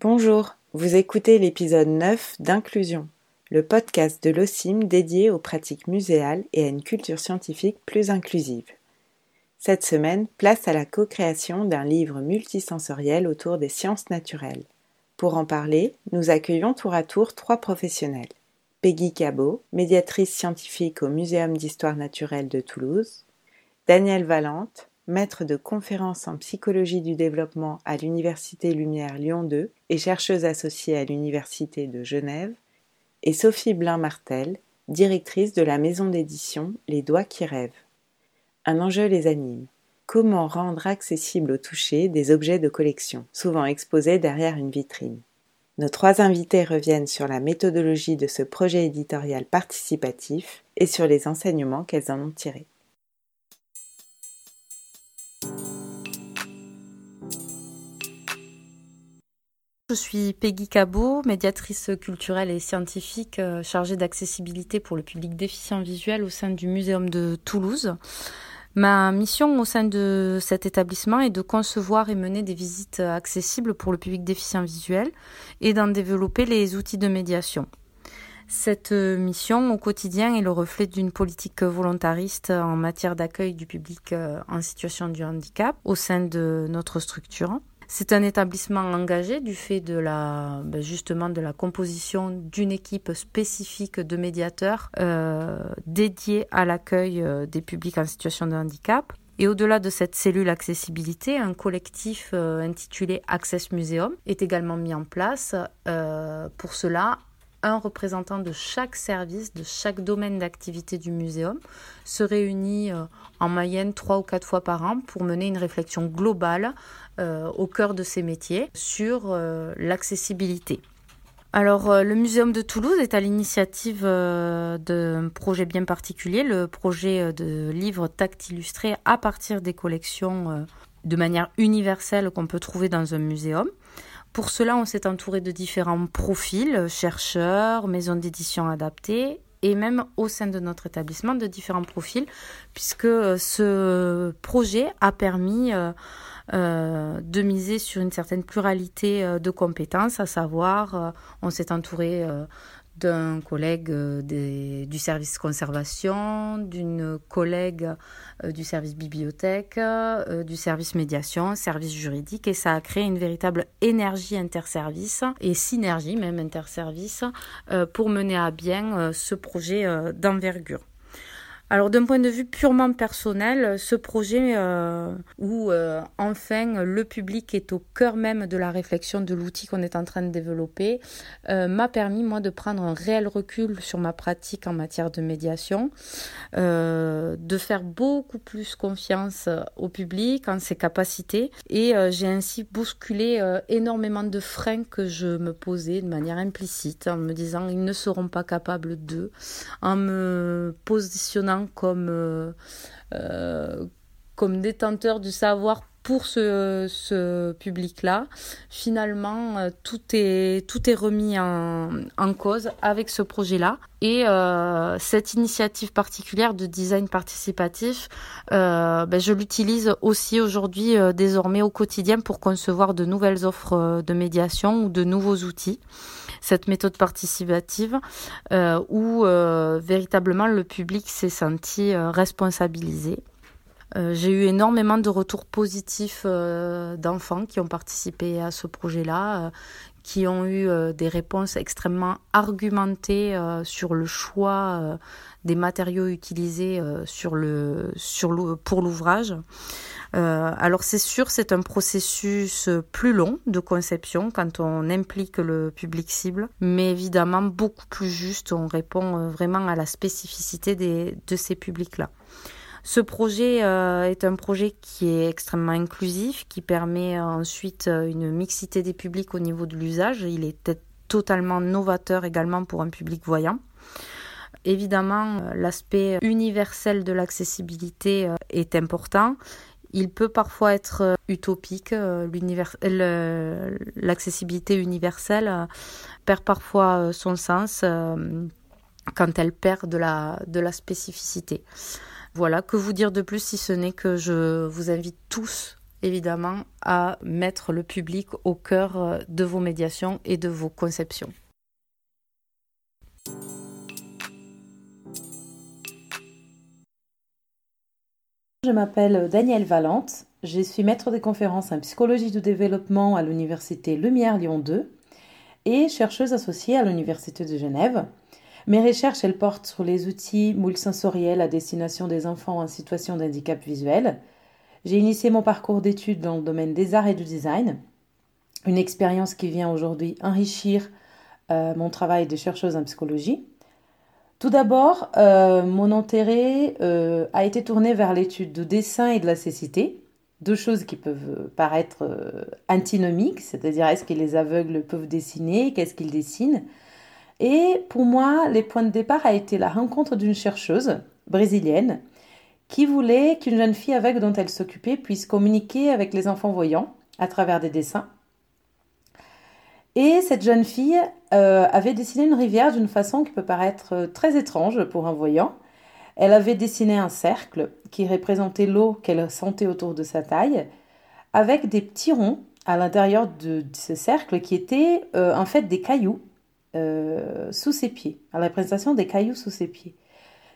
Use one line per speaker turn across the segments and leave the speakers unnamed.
Bonjour, vous écoutez l'épisode 9 d'Inclusion, le podcast de l'OCIM dédié aux pratiques muséales et à une culture scientifique plus inclusive. Cette semaine, place à la co-création d'un livre multisensoriel autour des sciences naturelles. Pour en parler, nous accueillons tour à tour trois professionnels. Peggy Cabot, médiatrice scientifique au Muséum d'histoire naturelle de Toulouse, Daniel Valente, maître de conférences en psychologie du développement à l'Université Lumière Lyon 2 et chercheuse associée à l'Université de Genève, et Sophie Blin-Martel, directrice de la maison d'édition Les Doigts qui rêvent. Un enjeu les anime. Comment rendre accessible au toucher des objets de collection, souvent exposés derrière une vitrine? Nos trois invités reviennent sur la méthodologie de ce projet éditorial participatif et sur les enseignements qu'elles en ont tirés.
Je suis Peggy Cabot, médiatrice culturelle et scientifique euh, chargée d'accessibilité pour le public déficient visuel au sein du Muséum de Toulouse. Ma mission au sein de cet établissement est de concevoir et mener des visites accessibles pour le public déficient visuel et d'en développer les outils de médiation. Cette mission au quotidien est le reflet d'une politique volontariste en matière d'accueil du public euh, en situation de handicap au sein de notre structure. C'est un établissement engagé du fait de la ben, justement de la composition d'une équipe spécifique de médiateurs euh, dédiés à l'accueil euh, des publics en situation de handicap. Et au-delà de cette cellule accessibilité, un collectif euh, intitulé Access Museum est également mis en place. pour cela, un représentant de chaque service, de chaque domaine d'activité du muséum, se réunit en moyenne trois ou quatre fois par an pour mener une réflexion globale euh, au cœur de ces métiers sur euh, l'accessibilité. Alors, euh, le Muséum de Toulouse est à l'initiative d'un projet bien particulier, le projet de livres tact illustrés à partir des collections de manière universelle qu'on peut trouver dans un muséum. Pour cela, on s'est entouré de différents profils, chercheurs, maisons d'édition adaptées et même au sein de notre établissement de différents profils, puisque ce projet a permis euh, de miser sur une certaine pluralité euh, de compétences, à savoir, euh, on s'est entouré d'un collègue du service conservation, d'une collègue du service bibliothèque, du service médiation, service juridique, et ça a créé une véritable énergie interservice et synergie même interservice pour mener à bien ce projet d'envergure. Alors d'un point de vue purement personnel, ce projet euh, où euh, enfin le public est au cœur même de la réflexion de l'outil qu'on est en train de développer euh, m'a permis moi de prendre un réel recul sur ma pratique en matière de médiation, de faire beaucoup plus confiance au public en ses capacités et j'ai ainsi bousculé énormément de freins que je me posais de manière implicite en me disant ils ne seront pas capables d'eux, en me positionnant comme, euh, euh, comme détenteur du savoir pour ce, public-là. Finalement, euh, tout est, tout est remis en, en cause avec ce projet-là. Et cette initiative particulière de design participatif, ben, je l'utilise aussi aujourd'hui, désormais au quotidien, pour concevoir de nouvelles offres de médiation ou de nouveaux outils cette méthode participative euh, où euh, véritablement le public s'est senti euh, responsabilisé. J'ai eu énormément de retours positifs d'enfants qui ont participé à ce projet-là, qui ont eu des réponses extrêmement argumentées sur le choix des matériaux utilisés pour l'ouvrage. Euh, alors c'est sûr, c'est un processus plus long de conception quand on implique le public cible, mais évidemment beaucoup plus juste. On répond euh, vraiment à la spécificité de ces publics-là. Ce projet euh, est un projet qui est extrêmement inclusif, qui permet ensuite une mixité des publics au niveau de l'usage. Il est totalement novateur également pour un public voyant. Évidemment, l'aspect universel de l'accessibilité est important. Il peut parfois être euh, utopique, euh, l'accessibilité universelle euh, perd parfois son sens quand elle perd de la, spécificité. Voilà, que vous dire de plus si ce n'est que je vous invite tous évidemment à mettre le public au cœur de vos médiations et de vos conceptions.
Je m'appelle Danielle Valente, je suis maître de conférences en psychologie du développement à l'université Lumière Lyon 2 et chercheuse associée à l'université de Genève. Mes recherches, elles portent sur les outils multisensoriels à destination des enfants en situation d'handicap visuel. J'ai initié mon parcours d'études dans le domaine des arts et du design, une expérience qui vient aujourd'hui enrichir euh, mon travail de chercheuse en psychologie. Tout d'abord, euh, mon intérêt euh, a été tourné vers l'étude du dessin et de la cécité, deux choses qui peuvent paraître euh, antinomiques, c'est-à-dire est-ce que les aveugles peuvent dessiner, qu'est-ce qu'ils dessinent. Et pour moi, les points de départ a été la rencontre d'une chercheuse brésilienne qui voulait qu'une jeune fille aveugle dont elle s'occupait puisse communiquer avec les enfants voyants à travers des dessins. Et cette jeune fille euh, avait dessiné une rivière d'une façon qui peut paraître très étrange pour un voyant. Elle avait dessiné un cercle qui représentait l'eau qu'elle sentait autour de sa taille, avec des petits ronds à l'intérieur de, ce cercle qui étaient euh, en fait des cailloux euh, sous ses pieds, à la représentation des cailloux sous ses pieds.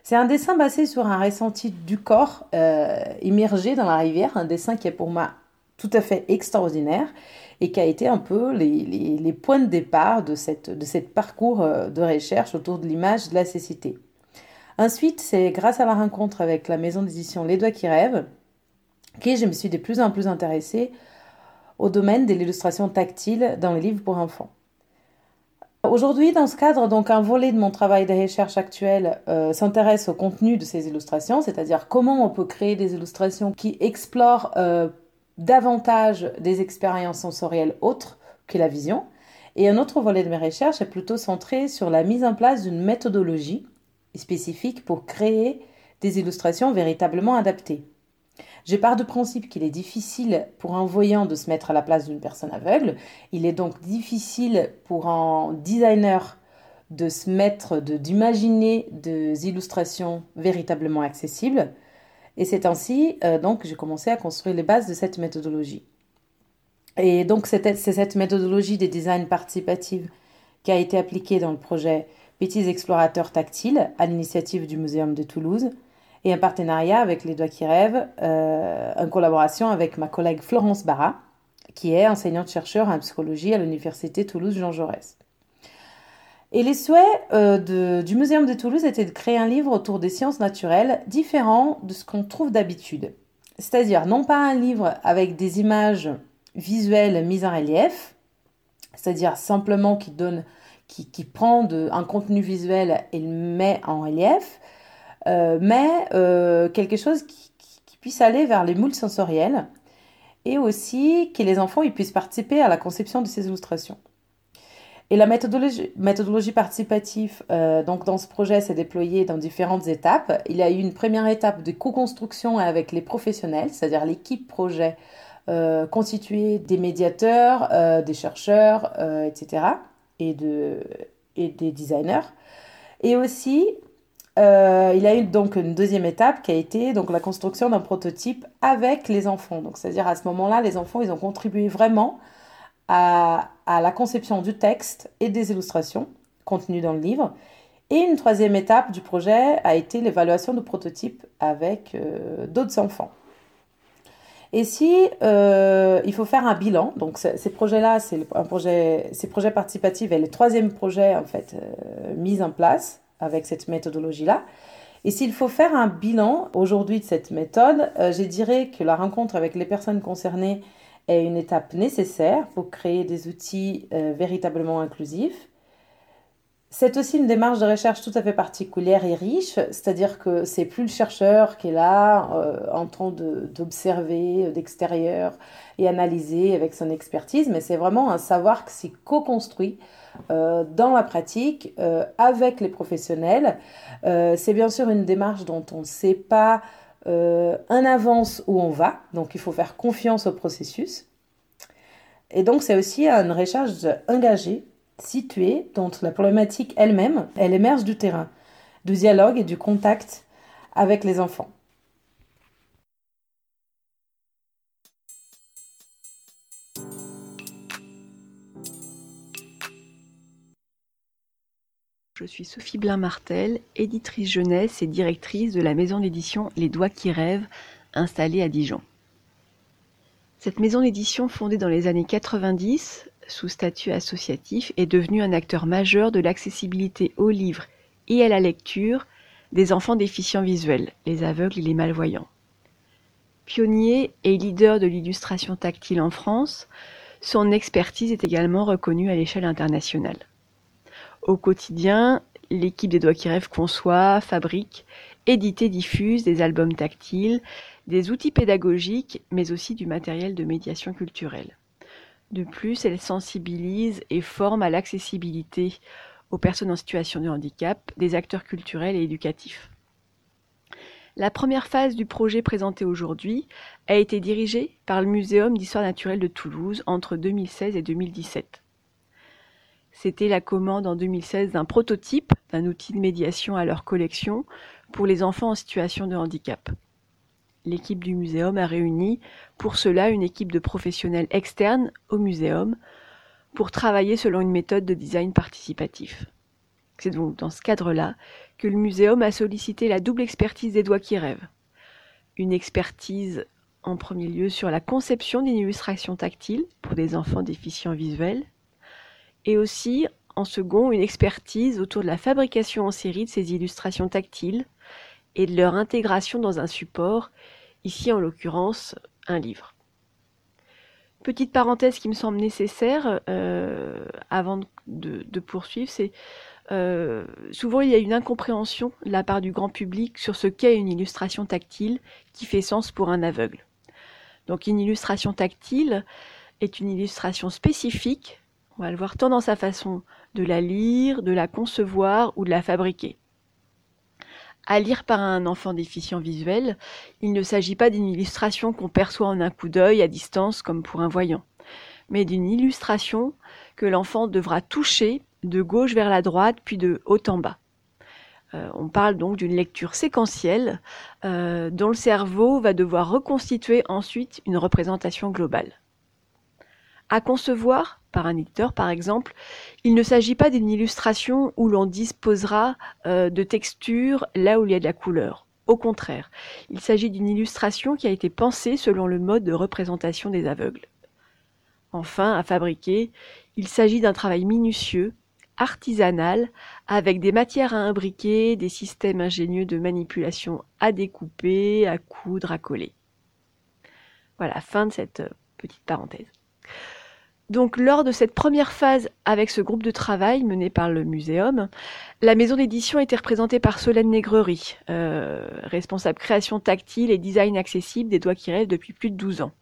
C'est un dessin basé sur un ressenti du corps euh, immergé dans la rivière, un dessin qui est pour moi tout à fait extraordinaire et qui a été un peu les, points de départ de cette, de cette parcours de recherche autour de l'image de la cécité. Ensuite, c'est grâce à la rencontre avec la maison d'édition Les Doigts qui rêvent que je me suis de plus en plus intéressée au domaine de l'illustration tactile dans les livres pour enfants. Aujourd'hui, dans ce cadre, donc un volet de mon travail de recherche actuel euh, s'intéresse au contenu de ces illustrations, c'est-à-dire comment on peut créer des illustrations qui explorent euh, davantage des expériences sensorielles autres que la vision. Et un autre volet de mes recherches est plutôt centré sur la mise en place d'une méthodologie spécifique pour créer des illustrations véritablement adaptées. Je pars du principe qu'il est difficile pour un voyant de se mettre à la place d'une personne aveugle. Il est donc difficile pour un designer de se mettre, d'imaginer des illustrations véritablement accessibles. Et c'est ainsi euh, donc j'ai commencé à construire les bases de cette méthodologie. Et donc c'est cette méthodologie des designs participatifs qui a été appliquée dans le projet Petits explorateurs tactiles à l'initiative du Muséum de Toulouse et un partenariat avec Les Doigts qui rêvent, euh, en collaboration avec ma collègue Florence Barra, qui est enseignante-chercheur en psychologie à l'Université Toulouse-Jean Jaurès. Et les souhaits euh, du Muséum de Toulouse étaient de créer un livre autour des sciences naturelles différent de ce qu'on trouve d'habitude. C'est-à-dire non pas un livre avec des images visuelles mises en relief, c'est-à-dire simplement qui donne qui, prend un contenu visuel et le met en relief, euh, mais euh, quelque chose qui, puisse aller vers les moules sensoriels et aussi que les enfants puissent participer à la conception de ces illustrations. Et la méthodologie, participative, euh, donc dans ce projet, s'est déployée dans différentes étapes. Il y a eu une première étape de co-construction avec les professionnels, c'est-à-dire l'équipe projet constituée des médiateurs, des chercheurs, etc et, de, et des designers. Et aussi, euh, il y a eu donc une deuxième étape qui a été donc la construction d'un prototype avec les enfants. Donc, c'est-à-dire à ce moment-là, les enfants, ils ont contribué vraiment à, à, la conception du texte et des illustrations contenues dans le livre. Et une troisième étape du projet a été l'évaluation du prototype avec euh, d'autres enfants. Et si euh, il faut faire un bilan, donc ces projets-là, c'est un projet, ces projets participatifs est le troisième projet en fait euh, mis en place avec cette méthodologie-là. Et s'il faut faire un bilan aujourd'hui de cette méthode, je dirais que la rencontre avec les personnes concernées est une étape nécessaire pour créer des outils véritablement inclusifs. C'est aussi une démarche de recherche tout à fait particulière et riche, c'est-à-dire que c'est plus le chercheur qui est là euh, en train d'observer euh, d'extérieur et analyser avec son expertise, mais c'est vraiment un savoir qui s'est co-construit euh, dans la pratique avec les professionnels. c'est bien sûr une démarche dont on ne sait pas en avance où on va, donc il faut faire confiance au processus. Et donc c'est aussi une recherche engagée située dont la problématique elle-même, elle émerge du terrain, du dialogue et du contact avec les enfants.
Je suis Sophie Blin-Martel, éditrice jeunesse et directrice de la maison d'édition Les Doigts qui rêvent, installée à Dijon. Cette maison d'édition, fondée dans les années 90 sous statut associatif, est devenue un acteur majeur de l'accessibilité aux livres et à la lecture des enfants déficients visuels, les aveugles et les malvoyants. Pionnier et leader de l'illustration tactile en France, son expertise est également reconnue à l'échelle internationale. Au quotidien, l'équipe des Doigts qui rêvent conçoit, fabrique, édite et diffuse des albums tactiles, des outils pédagogiques, mais aussi du matériel de médiation culturelle. De plus, elle sensibilise et forme à l'accessibilité aux personnes en situation de handicap, des acteurs culturels et éducatifs. La première phase du projet présenté aujourd'hui a été dirigée par le Muséum d'histoire naturelle de Toulouse entre 2016 et 2017. C'était la commande en 2016 d'un prototype d'un outil de médiation à leur collection pour les enfants en situation de handicap. L'équipe du muséum a réuni pour cela une équipe de professionnels externes au muséum pour travailler selon une méthode de design participatif. C'est donc dans ce cadre-là que le muséum a sollicité la double expertise des doigts qui rêvent. Une expertise en premier lieu sur la conception d'une illustration tactile pour des enfants déficients visuels et aussi en second une expertise autour de la fabrication en série de ces illustrations tactiles et de leur intégration dans un support, ici en l'occurrence un livre. Petite parenthèse qui me semble nécessaire euh, avant de, poursuivre, c'est euh, souvent il y a une incompréhension de la part du grand public sur ce qu'est une illustration tactile qui fait sens pour un aveugle. Donc une illustration tactile est une illustration spécifique on va le voir tant dans sa façon de la lire, de la concevoir ou de la fabriquer. À lire par un enfant déficient visuel, il ne s'agit pas d'une illustration qu'on perçoit en un coup d'œil à distance comme pour un voyant, mais d'une illustration que l'enfant devra toucher de gauche vers la droite puis de haut en bas. Euh, on parle donc d'une lecture séquentielle euh, dont le cerveau va devoir reconstituer ensuite une représentation globale. À concevoir, par un éditeur par exemple, il ne s'agit pas d'une illustration où l'on disposera euh, de textures là où il y a de la couleur. Au contraire, il s'agit d'une illustration qui a été pensée selon le mode de représentation des aveugles. Enfin, à fabriquer, il s'agit d'un travail minutieux, artisanal, avec des matières à imbriquer, des systèmes ingénieux de manipulation à découper, à coudre, à coller. Voilà, fin de cette euh, petite parenthèse. Donc lors de cette première phase avec ce groupe de travail mené par le muséum, la maison d'édition était représentée par Solène Négrerie, euh, responsable création tactile et design accessible des doigts qui rêvent depuis plus de 12 ans.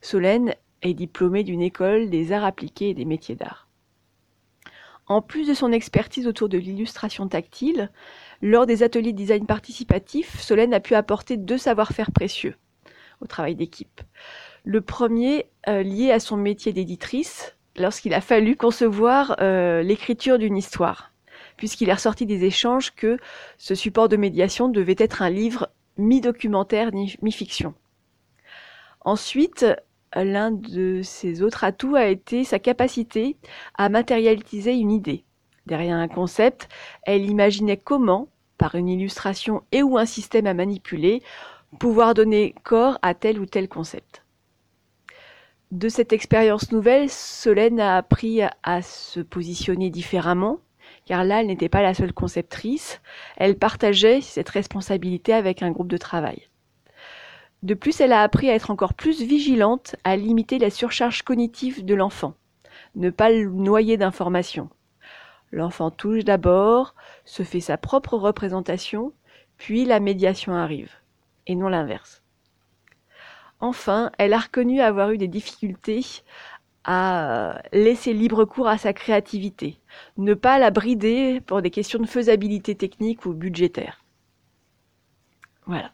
Solène est diplômée d'une école des arts appliqués et des métiers d'art. En plus de son expertise autour de l'illustration tactile, lors des ateliers de design participatif, Solène a pu apporter deux savoir-faire précieux au travail d'équipe. Le premier euh, lié à son métier d'éditrice, lorsqu'il a fallu concevoir euh, l'écriture d'une histoire, puisqu'il est ressorti des échanges que ce support de médiation devait être un livre mi-documentaire, mi-fiction. Ensuite, l'un de ses autres atouts a été sa capacité à matérialiser une idée. Derrière un concept, elle imaginait comment, par une illustration et ou un système à manipuler, pouvoir donner corps à tel ou tel concept de cette expérience nouvelle, Solène a appris à se positionner différemment, car là, elle n'était pas la seule conceptrice, elle partageait cette responsabilité avec un groupe de travail. De plus, elle a appris à être encore plus vigilante, à limiter la surcharge cognitive de l'enfant, ne pas le noyer d'informations. L'enfant touche d'abord, se fait sa propre représentation, puis la médiation arrive, et non l'inverse. Enfin, elle a reconnu avoir eu des difficultés à laisser libre cours à sa créativité, ne pas la brider pour des questions de faisabilité technique ou budgétaire. Voilà.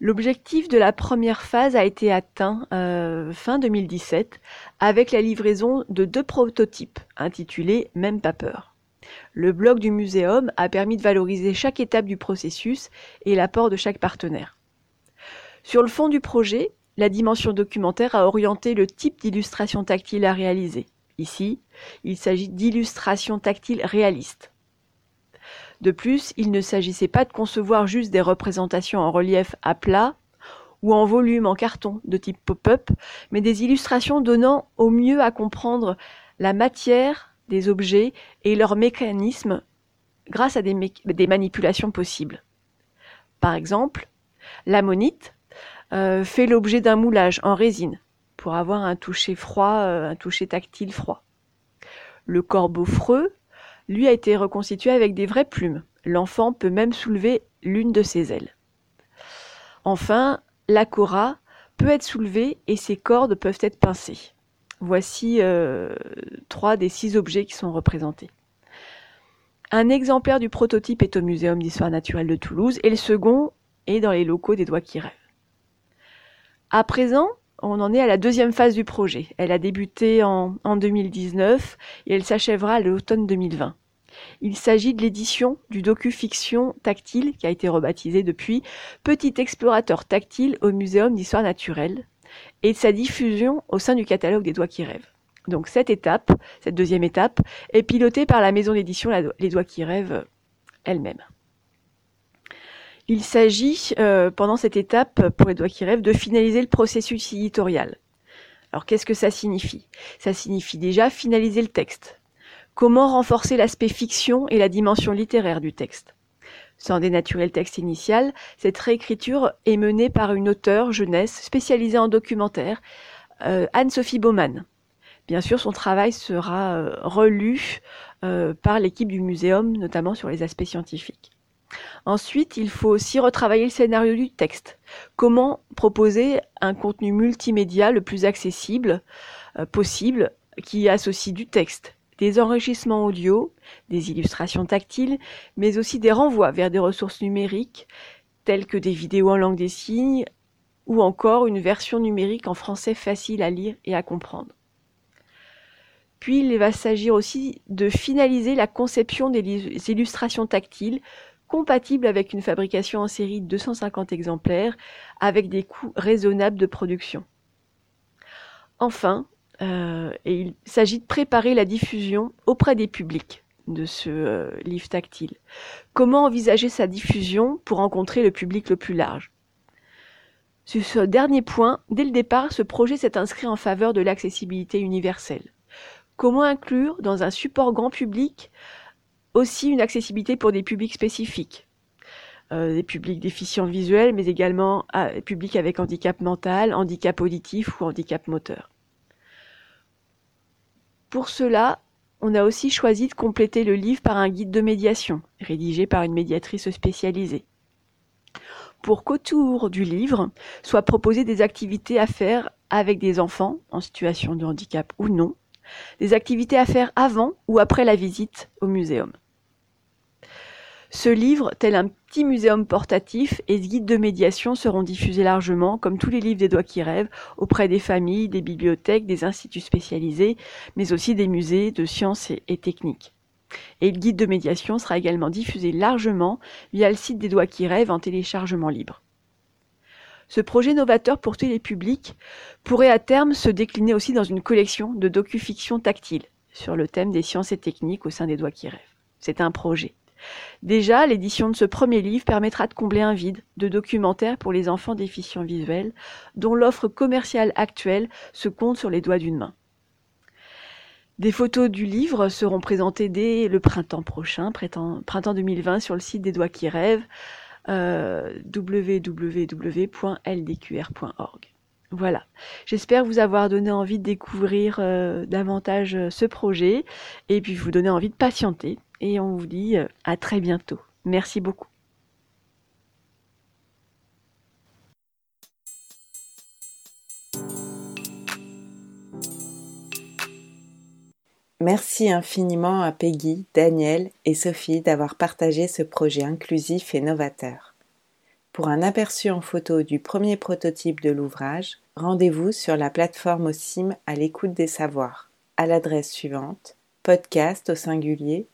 L'objectif de la première phase a été atteint euh, fin 2017 avec la livraison de deux prototypes intitulés Même pas peur. Le blog du muséum a permis de valoriser chaque étape du processus et l'apport de chaque partenaire. Sur le fond du projet, la dimension documentaire a orienté le type d'illustration tactile à réaliser. Ici, il s'agit d'illustration tactile réaliste. De plus, il ne s'agissait pas de concevoir juste des représentations en relief à plat ou en volume en carton de type pop-up, mais des illustrations donnant au mieux à comprendre la matière des objets et leurs mécanismes grâce à des, manipulations possibles. Par exemple, l'ammonite fait l'objet d'un moulage en résine pour avoir un toucher froid, euh, un toucher tactile froid. Le corbeau freux, lui, a été reconstitué avec des vraies plumes. L'enfant peut même soulever l'une de ses ailes. Enfin, la cora peut être soulevée et ses cordes peuvent être pincées. Voici euh, trois des six objets qui sont représentés. Un exemplaire du prototype est au Muséum d'histoire naturelle de Toulouse et le second est dans les locaux des Doigts qui rêvent. À présent, on en est à la deuxième phase du projet. Elle a débuté en, en 2019 et elle s'achèvera à l'automne 2020. Il s'agit de l'édition du docu-fiction tactile, qui a été rebaptisé depuis Petit explorateur tactile au Muséum d'histoire naturelle, et de sa diffusion au sein du catalogue des Doigts qui rêvent. Donc cette étape, cette deuxième étape, est pilotée par la maison d'édition Les Doigts qui rêvent elle-même. Il s'agit, euh, pendant cette étape, pour qui rêvent, de finaliser le processus éditorial. Alors qu'est-ce que ça signifie? Ça signifie déjà finaliser le texte, Comment renforcer l'aspect fiction et la dimension littéraire du texte? Sans dénaturer le texte initial, cette réécriture est menée par une auteure jeunesse spécialisée en documentaire, euh, Anne-Sophie Baumann. Bien sûr, son travail sera euh, relu par l'équipe du muséum, notamment sur les aspects scientifiques. Ensuite, il faut aussi retravailler le scénario du texte. Comment proposer un contenu multimédia le plus accessible possible qui associe du texte, des enrichissements audio, des illustrations tactiles, mais aussi des renvois vers des ressources numériques telles que des vidéos en langue des signes ou encore une version numérique en français facile à lire et à comprendre. Puis il va s'agir aussi de finaliser la conception des illustrations tactiles compatibles avec une fabrication en série de 250 exemplaires avec des coûts raisonnables de production. Enfin, euh, il s'agit de préparer la diffusion auprès des publics de ce euh, livre tactile. Comment envisager sa diffusion pour rencontrer le public le plus large? Sur ce dernier point, dès le départ, ce projet s'est inscrit en faveur de l'accessibilité universelle. Comment inclure dans un support grand public aussi une accessibilité pour des publics spécifiques euh, des publics déficients visuels, mais également des publics avec handicap mental, handicap auditif ou handicap moteur. Pour cela, on a aussi choisi de compléter le livre par un guide de médiation, rédigé par une médiatrice spécialisée. Pour qu'autour du livre soient proposées des activités à faire avec des enfants en situation de handicap ou non, des activités à faire avant ou après la visite au muséum. Ce livre, tel un petit muséum portatif et ce guide de médiation seront diffusés largement, comme tous les livres des doigts qui rêvent, auprès des familles, des bibliothèques, des instituts spécialisés, mais aussi des musées de sciences et, techniques. Et le guide de médiation sera également diffusé largement via le site des doigts qui rêvent en téléchargement libre. Ce projet novateur pour tous les publics pourrait à terme se décliner aussi dans une collection de docu-fiction tactile sur le thème des sciences et techniques au sein des doigts qui rêvent. C'est un projet. Déjà, l'édition de ce premier livre permettra de combler un vide de documentaires pour les enfants déficients visuels, dont l'offre commerciale actuelle se compte sur les doigts d'une main. Des photos du livre seront présentées dès le printemps prochain, printemps 2020, sur le site des Doigts qui rêvent, euh, www.ldqr.org. Voilà. J'espère vous avoir donné envie de découvrir euh, davantage euh, ce projet et puis vous donner envie de patienter et on vous dit euh, à très bientôt. Merci beaucoup.
Merci infiniment à Peggy, Daniel et Sophie d'avoir partagé ce projet inclusif et novateur. Pour un aperçu en photo du premier prototype de l'ouvrage, rendez-vous sur la plateforme OSIM à l'écoute des savoirs, à l'adresse suivante podcast au singulier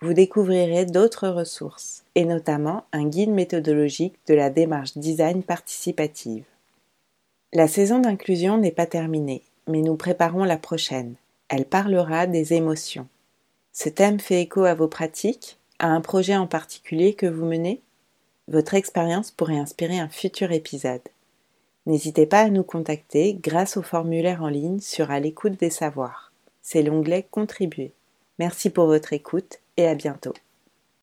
vous découvrirez d'autres ressources, et notamment un guide méthodologique de la démarche design participative. La saison d'inclusion n'est pas terminée, mais nous préparons la prochaine. Elle parlera des émotions. Ce thème fait écho à vos pratiques, à un projet en particulier que vous menez? Votre expérience pourrait inspirer un futur épisode. N'hésitez pas à nous contacter grâce au formulaire en ligne sur à l'écoute des savoirs c'est l'onglet Contribuer. Merci pour votre écoute et à bientôt.